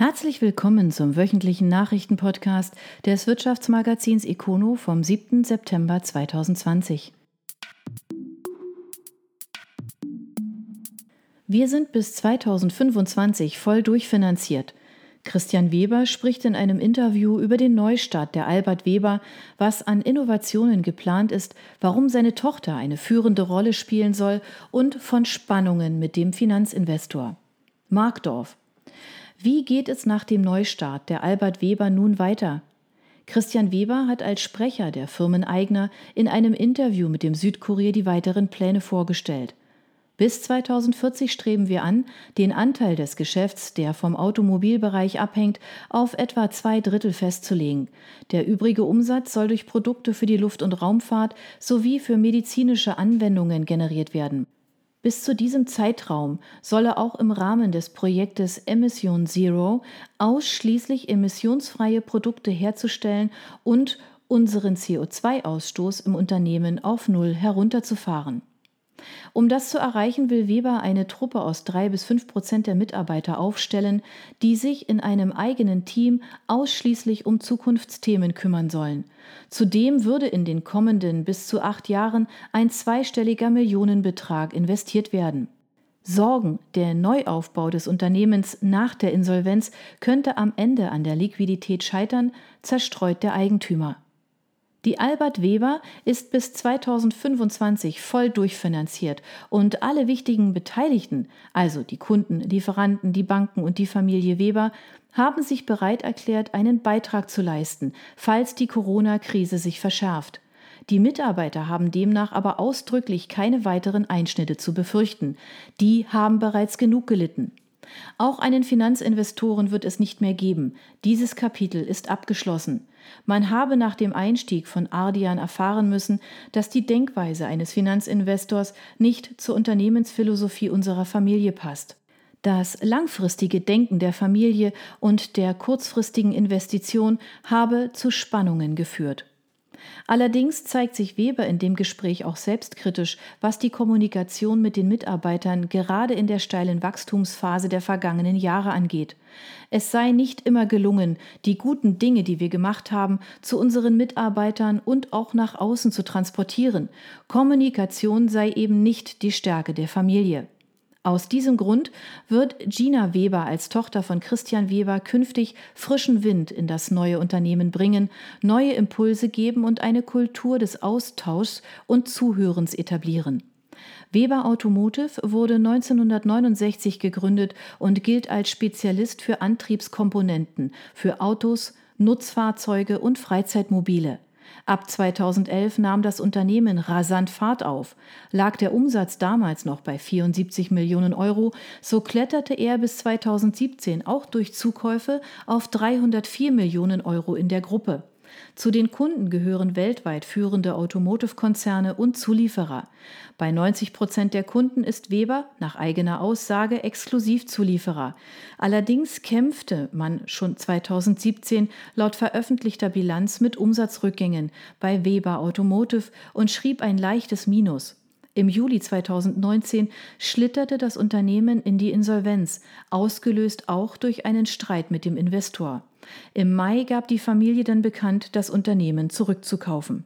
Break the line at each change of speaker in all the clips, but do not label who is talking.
Herzlich willkommen zum wöchentlichen Nachrichtenpodcast des Wirtschaftsmagazins Econo vom 7. September 2020. Wir sind bis 2025 voll durchfinanziert. Christian Weber spricht in einem Interview über den Neustart der Albert Weber, was an Innovationen geplant ist, warum seine Tochter eine führende Rolle spielen soll und von Spannungen mit dem Finanzinvestor. Markdorf, wie geht es nach dem Neustart der Albert Weber nun weiter? Christian Weber hat als Sprecher der Firmeneigner in einem Interview mit dem Südkurier die weiteren Pläne vorgestellt. Bis 2040 streben wir an, den Anteil des Geschäfts, der vom Automobilbereich abhängt, auf etwa zwei Drittel festzulegen. Der übrige Umsatz soll durch Produkte für die Luft- und Raumfahrt sowie für medizinische Anwendungen generiert werden. Bis zu diesem Zeitraum solle auch im Rahmen des Projektes Emission Zero ausschließlich emissionsfreie Produkte herzustellen und unseren CO2-Ausstoß im Unternehmen auf Null herunterzufahren. Um das zu erreichen, will Weber eine Truppe aus drei bis fünf Prozent der Mitarbeiter aufstellen, die sich in einem eigenen Team ausschließlich um Zukunftsthemen kümmern sollen. Zudem würde in den kommenden bis zu acht Jahren ein zweistelliger Millionenbetrag investiert werden. Sorgen, der Neuaufbau des Unternehmens nach der Insolvenz könnte am Ende an der Liquidität scheitern, zerstreut der Eigentümer. Die Albert Weber ist bis 2025 voll durchfinanziert und alle wichtigen Beteiligten, also die Kunden, Lieferanten, die Banken und die Familie Weber, haben sich bereit erklärt, einen Beitrag zu leisten, falls die Corona-Krise sich verschärft. Die Mitarbeiter haben demnach aber ausdrücklich keine weiteren Einschnitte zu befürchten. Die haben bereits genug gelitten. Auch einen Finanzinvestoren wird es nicht mehr geben. Dieses Kapitel ist abgeschlossen. Man habe nach dem Einstieg von Ardian erfahren müssen, dass die Denkweise eines Finanzinvestors nicht zur Unternehmensphilosophie unserer Familie passt. Das langfristige Denken der Familie und der kurzfristigen Investition habe zu Spannungen geführt. Allerdings zeigt sich Weber in dem Gespräch auch selbstkritisch, was die Kommunikation mit den Mitarbeitern gerade in der steilen Wachstumsphase der vergangenen Jahre angeht. Es sei nicht immer gelungen, die guten Dinge, die wir gemacht haben, zu unseren Mitarbeitern und auch nach außen zu transportieren. Kommunikation sei eben nicht die Stärke der Familie. Aus diesem Grund wird Gina Weber als Tochter von Christian Weber künftig frischen Wind in das neue Unternehmen bringen, neue Impulse geben und eine Kultur des Austauschs und Zuhörens etablieren. Weber Automotive wurde 1969 gegründet und gilt als Spezialist für Antriebskomponenten für Autos, Nutzfahrzeuge und Freizeitmobile. Ab 2011 nahm das Unternehmen rasant Fahrt auf. Lag der Umsatz damals noch bei 74 Millionen Euro, so kletterte er bis 2017 auch durch Zukäufe auf 304 Millionen Euro in der Gruppe. Zu den Kunden gehören weltweit führende Automotive-Konzerne und Zulieferer. Bei 90 Prozent der Kunden ist Weber nach eigener Aussage Exklusivzulieferer. Allerdings kämpfte man schon 2017 laut veröffentlichter Bilanz mit Umsatzrückgängen bei Weber Automotive und schrieb ein leichtes Minus. Im Juli 2019 schlitterte das Unternehmen in die Insolvenz, ausgelöst auch durch einen Streit mit dem Investor. Im Mai gab die Familie dann bekannt, das Unternehmen zurückzukaufen.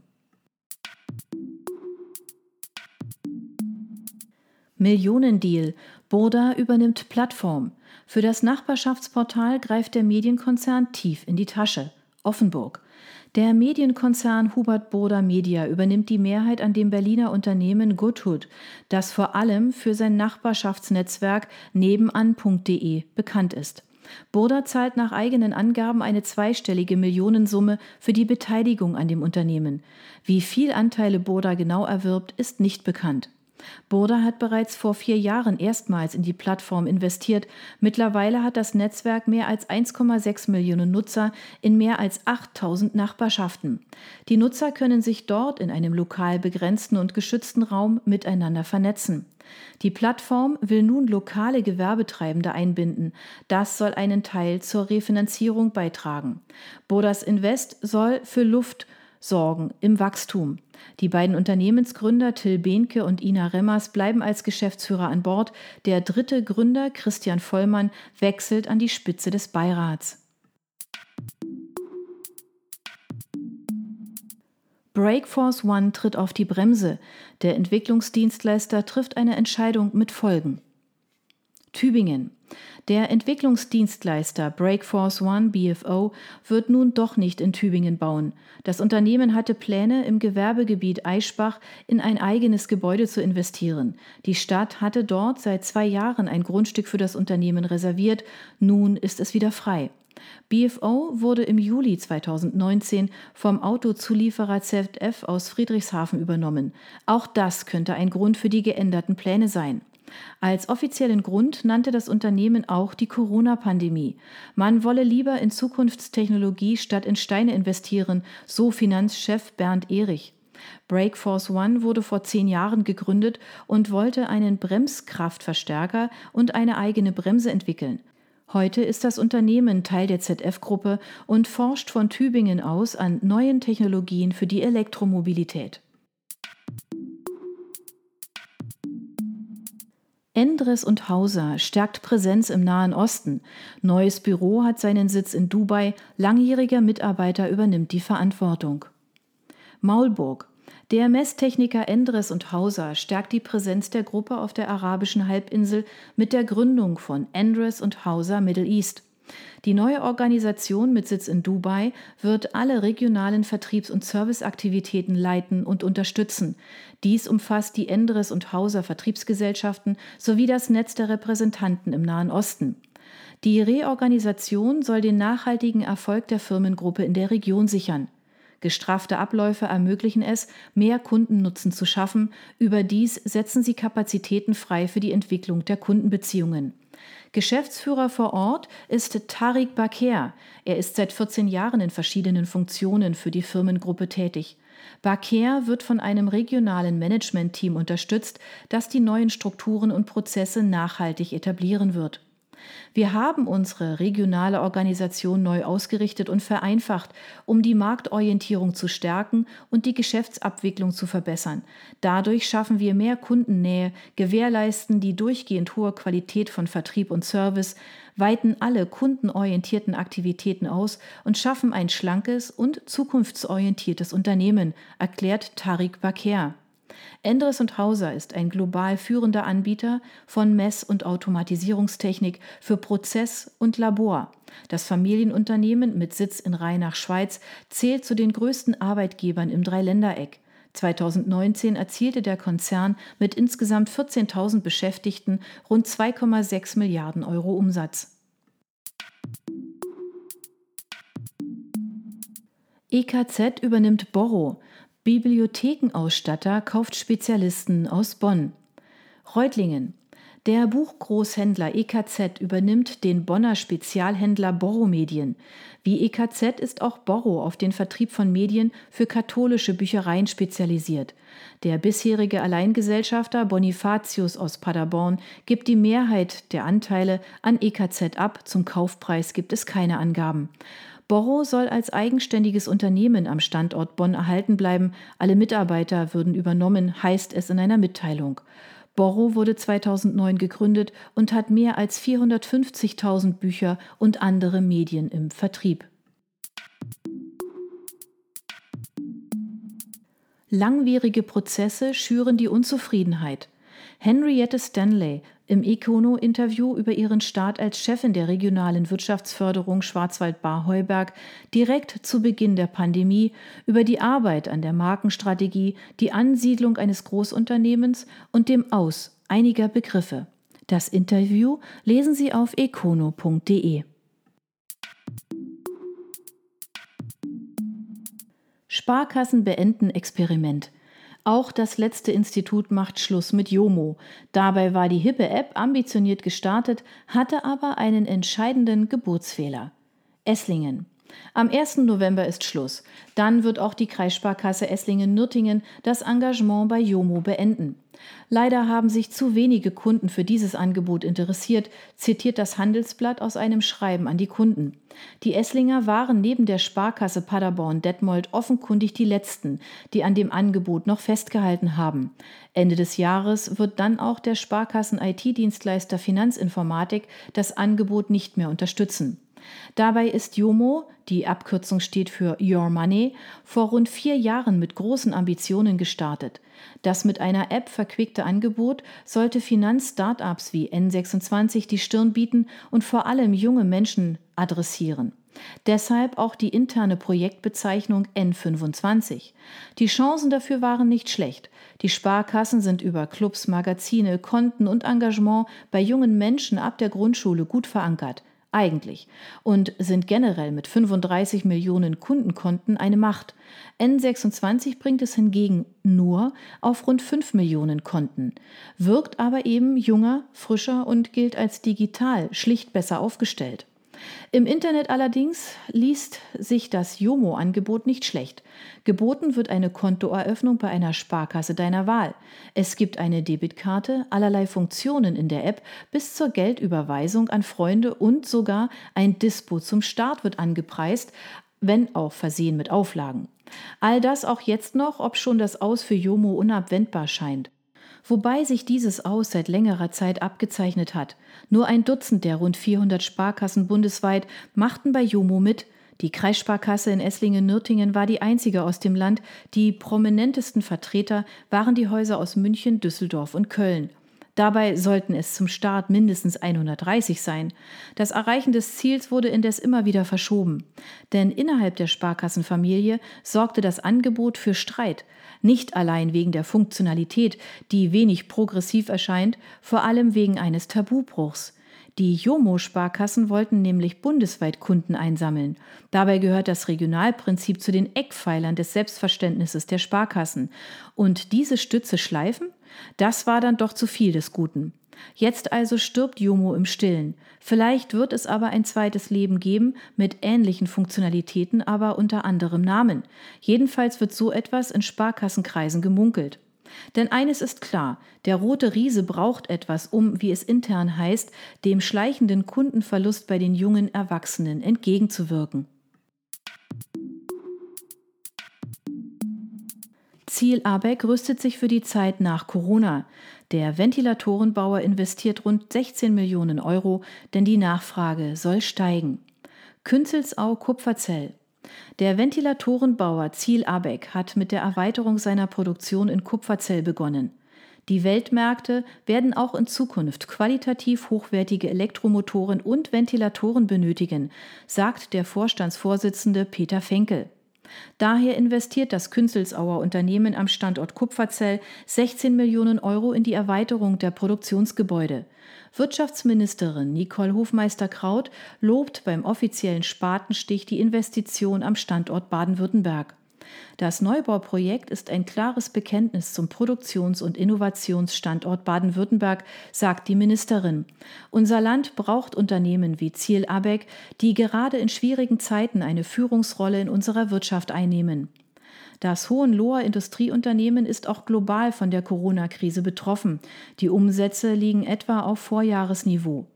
Millionendeal. Burda übernimmt Plattform. Für das Nachbarschaftsportal greift der Medienkonzern tief in die Tasche. Offenburg. Der Medienkonzern Hubert Boda Media übernimmt die Mehrheit an dem Berliner Unternehmen Goodhood, das vor allem für sein Nachbarschaftsnetzwerk nebenan.de bekannt ist. Boda zahlt nach eigenen Angaben eine zweistellige Millionensumme für die Beteiligung an dem Unternehmen. Wie viel Anteile Boda genau erwirbt, ist nicht bekannt. Burda hat bereits vor vier Jahren erstmals in die Plattform investiert. Mittlerweile hat das Netzwerk mehr als 1,6 Millionen Nutzer in mehr als 8000 Nachbarschaften. Die Nutzer können sich dort in einem lokal begrenzten und geschützten Raum miteinander vernetzen. Die Plattform will nun lokale Gewerbetreibende einbinden. Das soll einen Teil zur Refinanzierung beitragen. Bodas Invest soll für Luft- Sorgen im Wachstum. Die beiden Unternehmensgründer Till Behnke und Ina Remmers bleiben als Geschäftsführer an Bord. Der dritte Gründer, Christian Vollmann, wechselt an die Spitze des Beirats. Breakforce One tritt auf die Bremse. Der Entwicklungsdienstleister trifft eine Entscheidung mit Folgen. Tübingen. Der Entwicklungsdienstleister Breakforce One BFO wird nun doch nicht in Tübingen bauen. Das Unternehmen hatte Pläne, im Gewerbegebiet Eichbach in ein eigenes Gebäude zu investieren. Die Stadt hatte dort seit zwei Jahren ein Grundstück für das Unternehmen reserviert. Nun ist es wieder frei. BFO wurde im Juli 2019 vom Autozulieferer ZF aus Friedrichshafen übernommen. Auch das könnte ein Grund für die geänderten Pläne sein. Als offiziellen Grund nannte das Unternehmen auch die Corona-Pandemie. Man wolle lieber in Zukunftstechnologie statt in Steine investieren, so Finanzchef Bernd Erich. Breakforce One wurde vor zehn Jahren gegründet und wollte einen Bremskraftverstärker und eine eigene Bremse entwickeln. Heute ist das Unternehmen Teil der ZF-Gruppe und forscht von Tübingen aus an neuen Technologien für die Elektromobilität. Endres und Hauser stärkt Präsenz im Nahen Osten. Neues Büro hat seinen Sitz in Dubai. Langjähriger Mitarbeiter übernimmt die Verantwortung. Maulburg. Der Messtechniker Endres und Hauser stärkt die Präsenz der Gruppe auf der arabischen Halbinsel mit der Gründung von Endres und Hauser Middle East. Die neue Organisation mit Sitz in Dubai wird alle regionalen Vertriebs- und Serviceaktivitäten leiten und unterstützen. Dies umfasst die Endres und Hauser Vertriebsgesellschaften sowie das Netz der Repräsentanten im Nahen Osten. Die Reorganisation soll den nachhaltigen Erfolg der Firmengruppe in der Region sichern. Gestraffte Abläufe ermöglichen es, mehr Kundennutzen zu schaffen. Überdies setzen sie Kapazitäten frei für die Entwicklung der Kundenbeziehungen. Geschäftsführer vor Ort ist Tariq Baker. Er ist seit 14 Jahren in verschiedenen Funktionen für die Firmengruppe tätig. Baker wird von einem regionalen Managementteam unterstützt, das die neuen Strukturen und Prozesse nachhaltig etablieren wird. Wir haben unsere regionale Organisation neu ausgerichtet und vereinfacht, um die Marktorientierung zu stärken und die Geschäftsabwicklung zu verbessern. Dadurch schaffen wir mehr Kundennähe, gewährleisten die durchgehend hohe Qualität von Vertrieb und Service, weiten alle kundenorientierten Aktivitäten aus und schaffen ein schlankes und zukunftsorientiertes Unternehmen, erklärt Tariq Baker. Endres und Hauser ist ein global führender Anbieter von Mess- und Automatisierungstechnik für Prozess und Labor. Das Familienunternehmen mit Sitz in Rheinach, Schweiz, zählt zu den größten Arbeitgebern im Dreiländereck. 2019 erzielte der Konzern mit insgesamt 14.000 Beschäftigten rund 2,6 Milliarden Euro Umsatz. EKZ übernimmt Borro. Bibliothekenausstatter kauft Spezialisten aus Bonn. Reutlingen. Der Buchgroßhändler EKZ übernimmt den Bonner Spezialhändler Borro Medien. Wie EKZ ist auch Borro auf den Vertrieb von Medien für katholische Büchereien spezialisiert. Der bisherige Alleingesellschafter Bonifatius aus Paderborn gibt die Mehrheit der Anteile an EKZ ab. Zum Kaufpreis gibt es keine Angaben. Borro soll als eigenständiges Unternehmen am Standort Bonn erhalten bleiben. Alle Mitarbeiter würden übernommen, heißt es in einer Mitteilung. Borro wurde 2009 gegründet und hat mehr als 450.000 Bücher und andere Medien im Vertrieb. Langwierige Prozesse schüren die Unzufriedenheit. Henriette Stanley im Econo-Interview über ihren Start als Chefin der regionalen Wirtschaftsförderung Schwarzwald-Bar-Heuberg direkt zu Beginn der Pandemie über die Arbeit an der Markenstrategie, die Ansiedlung eines Großunternehmens und dem Aus einiger Begriffe. Das Interview lesen Sie auf econo.de. Sparkassen beenden Experiment. Auch das letzte Institut macht Schluss mit Jomo. Dabei war die hippe App ambitioniert gestartet, hatte aber einen entscheidenden Geburtsfehler. Esslingen. Am 1. November ist Schluss. Dann wird auch die Kreissparkasse Esslingen-Nürtingen das Engagement bei Jomo beenden. Leider haben sich zu wenige Kunden für dieses Angebot interessiert, zitiert das Handelsblatt aus einem Schreiben an die Kunden. Die Esslinger waren neben der Sparkasse Paderborn-Detmold offenkundig die letzten, die an dem Angebot noch festgehalten haben. Ende des Jahres wird dann auch der Sparkassen-IT-Dienstleister Finanzinformatik das Angebot nicht mehr unterstützen. Dabei ist Jomo, die Abkürzung steht für Your Money, vor rund vier Jahren mit großen Ambitionen gestartet. Das mit einer App verquickte Angebot sollte Finanz-Startups wie N26 die Stirn bieten und vor allem junge Menschen adressieren. Deshalb auch die interne Projektbezeichnung N25. Die Chancen dafür waren nicht schlecht. Die Sparkassen sind über Clubs, Magazine, Konten und Engagement bei jungen Menschen ab der Grundschule gut verankert eigentlich und sind generell mit 35 Millionen Kundenkonten eine Macht. N26 bringt es hingegen nur auf rund 5 Millionen Konten, wirkt aber eben junger, frischer und gilt als digital schlicht besser aufgestellt. Im Internet allerdings liest sich das Jomo-Angebot nicht schlecht. Geboten wird eine Kontoeröffnung bei einer Sparkasse deiner Wahl. Es gibt eine Debitkarte, allerlei Funktionen in der App bis zur Geldüberweisung an Freunde und sogar ein Dispo zum Start wird angepreist, wenn auch versehen mit Auflagen. All das auch jetzt noch, ob schon das Aus für Jomo unabwendbar scheint wobei sich dieses Aus seit längerer Zeit abgezeichnet hat. Nur ein Dutzend der rund 400 Sparkassen bundesweit machten bei Jomo mit. Die Kreissparkasse in Esslingen-Nürtingen war die einzige aus dem Land. Die prominentesten Vertreter waren die Häuser aus München, Düsseldorf und Köln. Dabei sollten es zum Start mindestens 130 sein. Das Erreichen des Ziels wurde indes immer wieder verschoben. Denn innerhalb der Sparkassenfamilie sorgte das Angebot für Streit. Nicht allein wegen der Funktionalität, die wenig progressiv erscheint, vor allem wegen eines Tabubruchs. Die Jomo-Sparkassen wollten nämlich bundesweit Kunden einsammeln. Dabei gehört das Regionalprinzip zu den Eckpfeilern des Selbstverständnisses der Sparkassen. Und diese Stütze schleifen? Das war dann doch zu viel des Guten. Jetzt also stirbt Jomo im Stillen. Vielleicht wird es aber ein zweites Leben geben mit ähnlichen Funktionalitäten, aber unter anderem Namen. Jedenfalls wird so etwas in Sparkassenkreisen gemunkelt. Denn eines ist klar, der rote Riese braucht etwas, um, wie es intern heißt, dem schleichenden Kundenverlust bei den jungen Erwachsenen entgegenzuwirken. Ziel ABEC rüstet sich für die Zeit nach Corona. Der Ventilatorenbauer investiert rund 16 Millionen Euro, denn die Nachfrage soll steigen. Künzelsau Kupferzell der Ventilatorenbauer Ziel Abeck hat mit der Erweiterung seiner Produktion in Kupferzell begonnen. Die Weltmärkte werden auch in Zukunft qualitativ hochwertige Elektromotoren und Ventilatoren benötigen, sagt der Vorstandsvorsitzende Peter Fenkel. Daher investiert das Künzelsauer Unternehmen am Standort Kupferzell 16 Millionen Euro in die Erweiterung der Produktionsgebäude. Wirtschaftsministerin Nicole Hofmeister-Kraut lobt beim offiziellen Spatenstich die Investition am Standort Baden-Württemberg. Das Neubauprojekt ist ein klares Bekenntnis zum Produktions- und Innovationsstandort Baden-Württemberg, sagt die Ministerin. Unser Land braucht Unternehmen wie Ziel Abeck, die gerade in schwierigen Zeiten eine Führungsrolle in unserer Wirtschaft einnehmen. Das Hohenloher Industrieunternehmen ist auch global von der Corona-Krise betroffen. Die Umsätze liegen etwa auf Vorjahresniveau.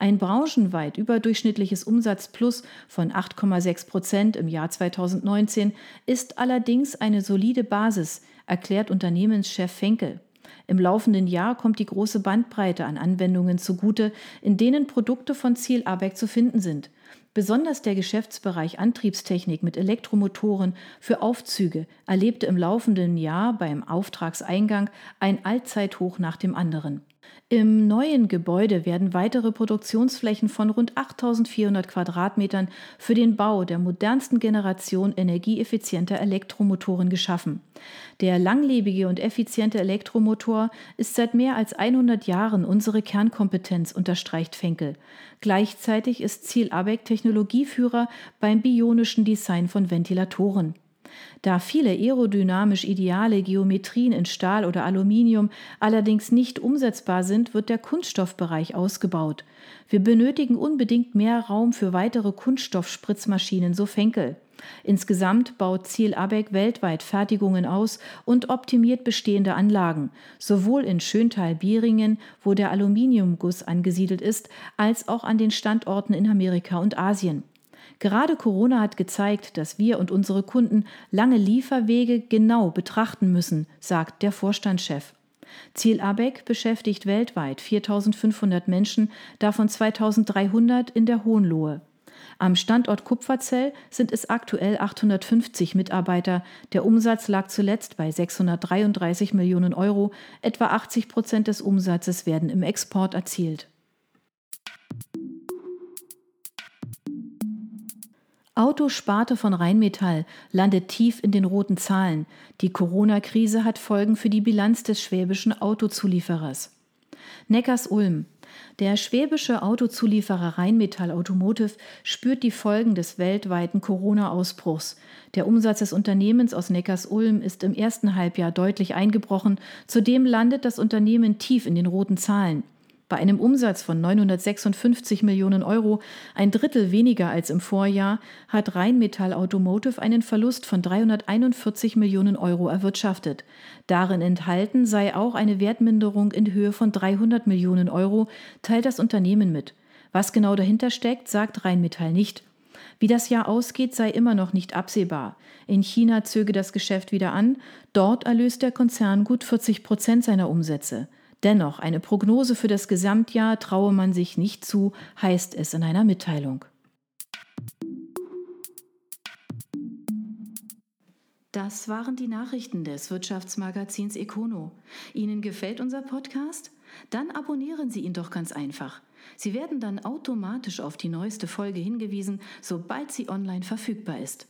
Ein branchenweit überdurchschnittliches Umsatzplus von 8,6 Prozent im Jahr 2019 ist allerdings eine solide Basis, erklärt Unternehmenschef Fenkel. Im laufenden Jahr kommt die große Bandbreite an Anwendungen zugute, in denen Produkte von Ziel ABEC zu finden sind. Besonders der Geschäftsbereich Antriebstechnik mit Elektromotoren für Aufzüge erlebte im laufenden Jahr beim Auftragseingang ein Allzeithoch nach dem anderen. Im neuen Gebäude werden weitere Produktionsflächen von rund 8400 Quadratmetern für den Bau der modernsten Generation energieeffizienter Elektromotoren geschaffen. Der langlebige und effiziente Elektromotor ist seit mehr als 100 Jahren unsere Kernkompetenz, unterstreicht Fenkel. Gleichzeitig ist Ziel ABEC Technologieführer beim bionischen Design von Ventilatoren. Da viele aerodynamisch ideale Geometrien in Stahl oder Aluminium allerdings nicht umsetzbar sind, wird der Kunststoffbereich ausgebaut. Wir benötigen unbedingt mehr Raum für weitere Kunststoffspritzmaschinen, so Fenkel. Insgesamt baut Ziel Abeck weltweit Fertigungen aus und optimiert bestehende Anlagen, sowohl in Schöntal-Bieringen, wo der Aluminiumguss angesiedelt ist, als auch an den Standorten in Amerika und Asien. Gerade Corona hat gezeigt, dass wir und unsere Kunden lange Lieferwege genau betrachten müssen, sagt der Vorstandschef. Ziel ABEC beschäftigt weltweit 4500 Menschen, davon 2300 in der Hohenlohe. Am Standort Kupferzell sind es aktuell 850 Mitarbeiter. Der Umsatz lag zuletzt bei 633 Millionen Euro. Etwa 80 Prozent des Umsatzes werden im Export erzielt. Autosparte von Rheinmetall landet tief in den roten Zahlen. Die Corona-Krise hat Folgen für die Bilanz des schwäbischen Autozulieferers. Neckars-Ulm. Der schwäbische Autozulieferer Rheinmetall Automotive spürt die Folgen des weltweiten Corona-Ausbruchs. Der Umsatz des Unternehmens aus Neckars-Ulm ist im ersten Halbjahr deutlich eingebrochen. Zudem landet das Unternehmen tief in den roten Zahlen. Bei einem Umsatz von 956 Millionen Euro, ein Drittel weniger als im Vorjahr, hat Rheinmetall Automotive einen Verlust von 341 Millionen Euro erwirtschaftet. Darin enthalten sei auch eine Wertminderung in Höhe von 300 Millionen Euro, teilt das Unternehmen mit. Was genau dahinter steckt, sagt Rheinmetall nicht. Wie das Jahr ausgeht, sei immer noch nicht absehbar. In China zöge das Geschäft wieder an. Dort erlöst der Konzern gut 40 Prozent seiner Umsätze. Dennoch, eine Prognose für das Gesamtjahr traue man sich nicht zu, heißt es in einer Mitteilung. Das waren die Nachrichten des Wirtschaftsmagazins Econo. Ihnen gefällt unser Podcast? Dann abonnieren Sie ihn doch ganz einfach. Sie werden dann automatisch auf die neueste Folge hingewiesen, sobald sie online verfügbar ist.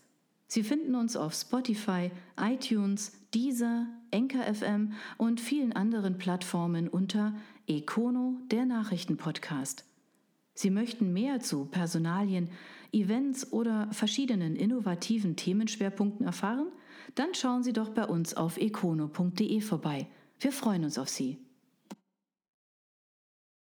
Sie finden uns auf Spotify, iTunes, Deezer, Enker FM und vielen anderen Plattformen unter Econo, der Nachrichtenpodcast. Sie möchten mehr zu Personalien, Events oder verschiedenen innovativen Themenschwerpunkten erfahren? Dann schauen Sie doch bei uns auf econo.de vorbei. Wir freuen uns auf Sie.